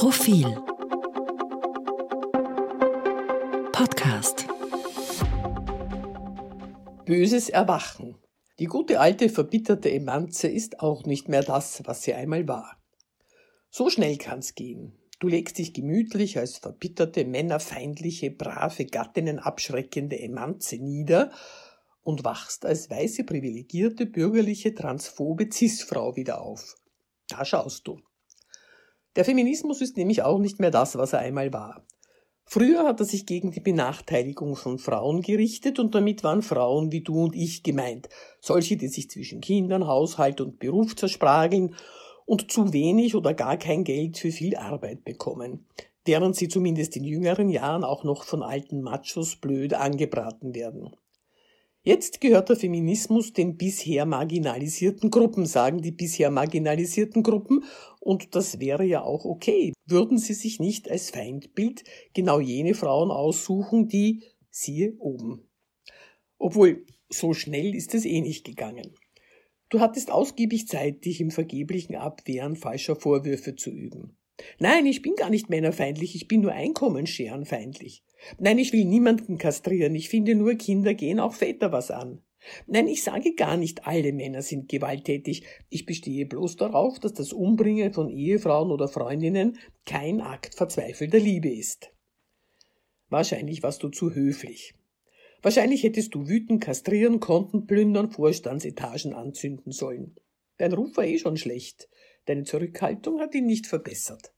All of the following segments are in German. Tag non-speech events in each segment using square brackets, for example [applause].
Profil Podcast Böses Erwachen. Die gute alte verbitterte Emanze ist auch nicht mehr das, was sie einmal war. So schnell kann's gehen. Du legst dich gemütlich als verbitterte, männerfeindliche, brave, Gattinnen abschreckende Emanze nieder und wachst als weiße, privilegierte, bürgerliche, transphobe Cis-Frau wieder auf. Da schaust du. Der Feminismus ist nämlich auch nicht mehr das, was er einmal war. Früher hat er sich gegen die Benachteiligung von Frauen gerichtet und damit waren Frauen wie du und ich gemeint. Solche, die sich zwischen Kindern, Haushalt und Beruf zersprageln und zu wenig oder gar kein Geld für viel Arbeit bekommen, während sie zumindest in jüngeren Jahren auch noch von alten Machos blöd angebraten werden. Jetzt gehört der Feminismus den bisher marginalisierten Gruppen, sagen die bisher marginalisierten Gruppen, und das wäre ja auch okay. Würden sie sich nicht als Feindbild genau jene Frauen aussuchen, die siehe oben. Obwohl, so schnell ist es eh nicht gegangen. Du hattest ausgiebig Zeit, dich im vergeblichen Abwehren falscher Vorwürfe zu üben. Nein, ich bin gar nicht männerfeindlich, ich bin nur einkommensscherenfeindlich. Nein, ich will niemanden kastrieren, ich finde nur Kinder gehen auch Väter was an. Nein, ich sage gar nicht, alle Männer sind gewalttätig. Ich bestehe bloß darauf, dass das Umbringen von Ehefrauen oder Freundinnen kein Akt verzweifelter Liebe ist. Wahrscheinlich warst du zu höflich. Wahrscheinlich hättest du wütend kastrieren, Konten plündern, Vorstandsetagen anzünden sollen. Dein Ruf war eh schon schlecht. Deine Zurückhaltung hat ihn nicht verbessert.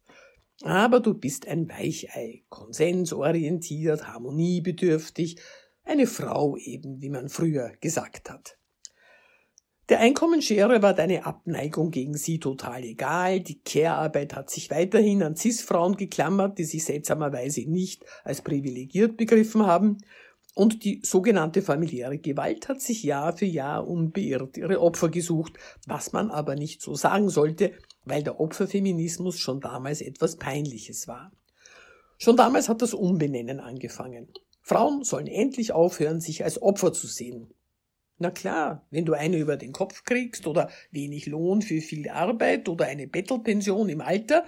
Aber du bist ein Weichei, konsensorientiert, harmoniebedürftig, eine Frau eben, wie man früher gesagt hat. Der Einkommensschere war deine Abneigung gegen sie total egal. Die Care-Arbeit hat sich weiterhin an Cis-Frauen geklammert, die sich seltsamerweise nicht als privilegiert begriffen haben. Und die sogenannte familiäre Gewalt hat sich Jahr für Jahr unbeirrt ihre Opfer gesucht, was man aber nicht so sagen sollte, weil der Opferfeminismus schon damals etwas Peinliches war. Schon damals hat das Umbenennen angefangen. Frauen sollen endlich aufhören, sich als Opfer zu sehen. Na klar, wenn du eine über den Kopf kriegst oder wenig Lohn für viel Arbeit oder eine Bettelpension im Alter,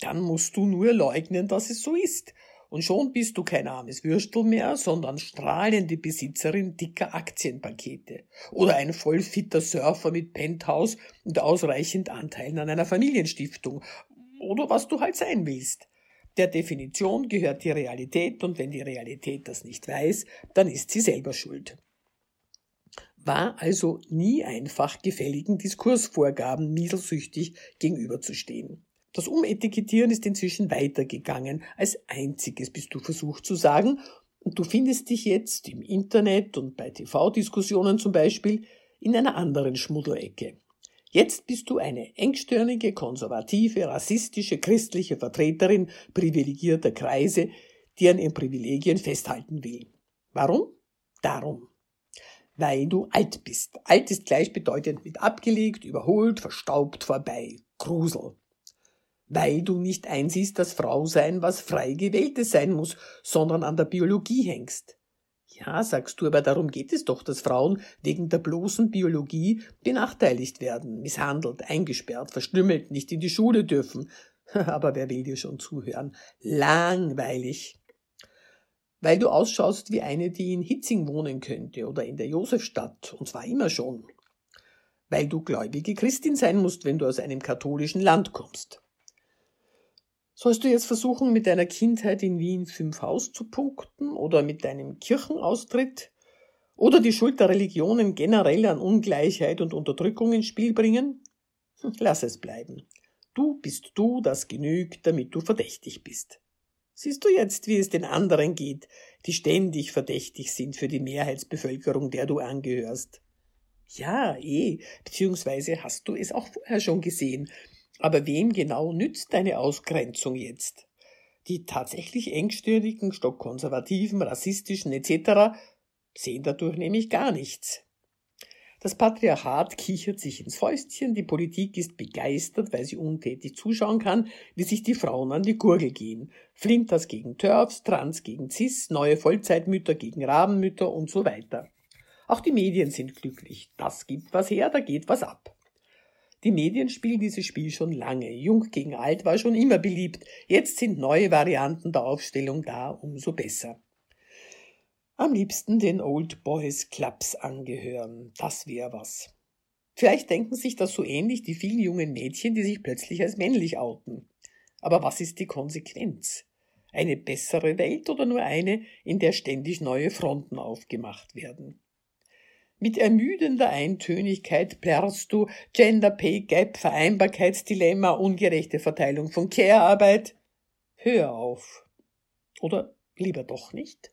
dann musst du nur leugnen, dass es so ist. Und schon bist du kein armes Würstel mehr, sondern strahlende Besitzerin dicker Aktienpakete. Oder ein vollfitter Surfer mit Penthouse und ausreichend Anteilen an einer Familienstiftung. Oder was du halt sein willst. Der Definition gehört die Realität und wenn die Realität das nicht weiß, dann ist sie selber schuld. War also nie einfach, gefälligen Diskursvorgaben mieselsüchtig gegenüberzustehen. Das Umetikettieren ist inzwischen weitergegangen. Als einziges bist du versucht zu sagen, und du findest dich jetzt im Internet und bei TV-Diskussionen zum Beispiel in einer anderen Schmuddelecke. Jetzt bist du eine engstirnige, konservative, rassistische, christliche Vertreterin privilegierter Kreise, die an ihren Privilegien festhalten will. Warum? Darum. Weil du alt bist. Alt ist gleichbedeutend mit abgelegt, überholt, verstaubt, vorbei. Grusel weil du nicht einsiehst, dass Frau sein was frei gewähltes sein muss, sondern an der Biologie hängst. Ja, sagst du, aber darum geht es doch, dass Frauen wegen der bloßen Biologie benachteiligt werden, misshandelt, eingesperrt, verstümmelt, nicht in die Schule dürfen. [laughs] aber wer will dir schon zuhören? Langweilig. Weil du ausschaust wie eine, die in Hitzing wohnen könnte oder in der Josefstadt, und zwar immer schon. Weil du gläubige Christin sein musst, wenn du aus einem katholischen Land kommst. Sollst du jetzt versuchen, mit deiner Kindheit in Wien fünf Haus zu punkten oder mit deinem Kirchenaustritt oder die Schuld der Religionen generell an Ungleichheit und Unterdrückung ins Spiel bringen? Hm, lass es bleiben. Du bist du, das genügt, damit du verdächtig bist. Siehst du jetzt, wie es den anderen geht, die ständig verdächtig sind für die Mehrheitsbevölkerung, der du angehörst? Ja, eh, beziehungsweise hast du es auch vorher schon gesehen, aber wem genau nützt deine Ausgrenzung jetzt? Die tatsächlich engstirnigen, stockkonservativen, rassistischen etc. sehen dadurch nämlich gar nichts. Das Patriarchat kichert sich ins Fäustchen, die Politik ist begeistert, weil sie untätig zuschauen kann, wie sich die Frauen an die Gurgel gehen. Flinters gegen Turfs, Trans gegen Cis, neue Vollzeitmütter gegen Rabenmütter und so weiter. Auch die Medien sind glücklich. Das gibt was her, da geht was ab. Die Medien spielen dieses Spiel schon lange. Jung gegen alt war schon immer beliebt. Jetzt sind neue Varianten der Aufstellung da, umso besser. Am liebsten den Old Boys Clubs angehören. Das wäre was. Vielleicht denken sich das so ähnlich die vielen jungen Mädchen, die sich plötzlich als männlich outen. Aber was ist die Konsequenz? Eine bessere Welt oder nur eine, in der ständig neue Fronten aufgemacht werden? Mit ermüdender Eintönigkeit plärrst du Gender Pay Gap, Vereinbarkeitsdilemma, ungerechte Verteilung von Care-Arbeit. Hör auf. Oder lieber doch nicht?